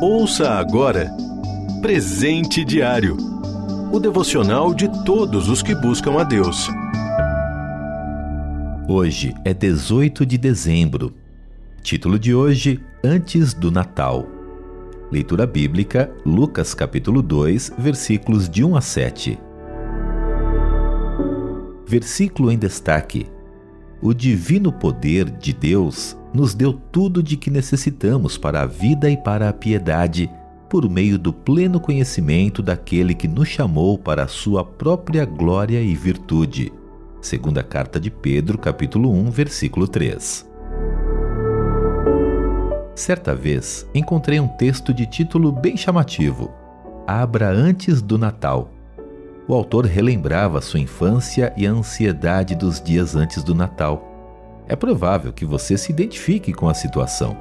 Ouça agora Presente Diário o devocional de todos os que buscam a Deus. Hoje é 18 de dezembro. Título de hoje: Antes do Natal. Leitura bíblica, Lucas capítulo 2, versículos de 1 a 7. Versículo em destaque: O divino poder de Deus nos deu tudo de que necessitamos para a vida e para a piedade, por meio do pleno conhecimento daquele que nos chamou para a sua própria glória e virtude. Segunda carta de Pedro, capítulo 1, versículo 3. Certa vez, encontrei um texto de título bem chamativo: Abra antes do Natal. O autor relembrava sua infância e a ansiedade dos dias antes do Natal. É provável que você se identifique com a situação.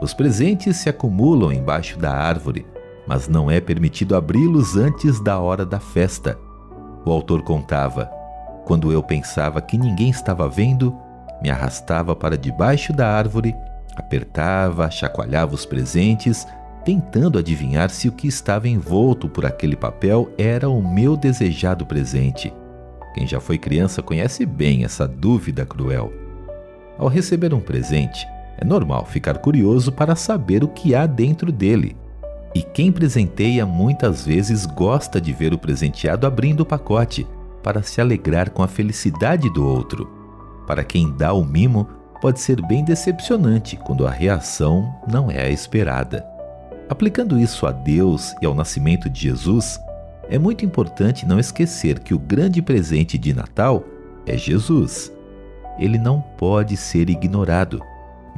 Os presentes se acumulam embaixo da árvore, mas não é permitido abri-los antes da hora da festa. O autor contava: Quando eu pensava que ninguém estava vendo, me arrastava para debaixo da árvore, apertava, chacoalhava os presentes, tentando adivinhar se o que estava envolto por aquele papel era o meu desejado presente. Quem já foi criança conhece bem essa dúvida cruel. Ao receber um presente, é normal ficar curioso para saber o que há dentro dele. E quem presenteia muitas vezes gosta de ver o presenteado abrindo o pacote para se alegrar com a felicidade do outro. Para quem dá o mimo, pode ser bem decepcionante quando a reação não é a esperada. Aplicando isso a Deus e ao nascimento de Jesus, é muito importante não esquecer que o grande presente de Natal é Jesus. Ele não pode ser ignorado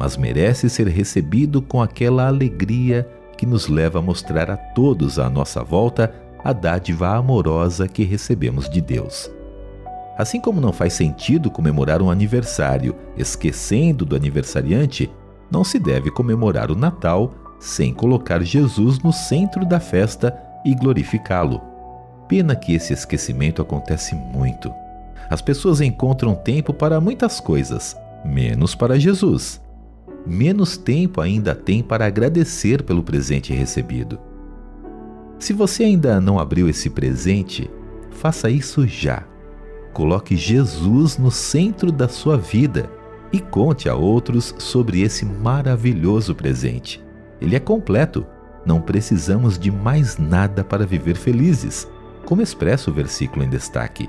mas merece ser recebido com aquela alegria que nos leva a mostrar a todos à nossa volta a dádiva amorosa que recebemos de Deus. Assim como não faz sentido comemorar um aniversário esquecendo do aniversariante, não se deve comemorar o Natal sem colocar Jesus no centro da festa e glorificá-lo. Pena que esse esquecimento acontece muito. As pessoas encontram tempo para muitas coisas, menos para Jesus menos tempo ainda tem para agradecer pelo presente recebido. Se você ainda não abriu esse presente, faça isso já. Coloque Jesus no centro da sua vida e conte a outros sobre esse maravilhoso presente. Ele é completo, não precisamos de mais nada para viver felizes, como expressa o versículo em destaque.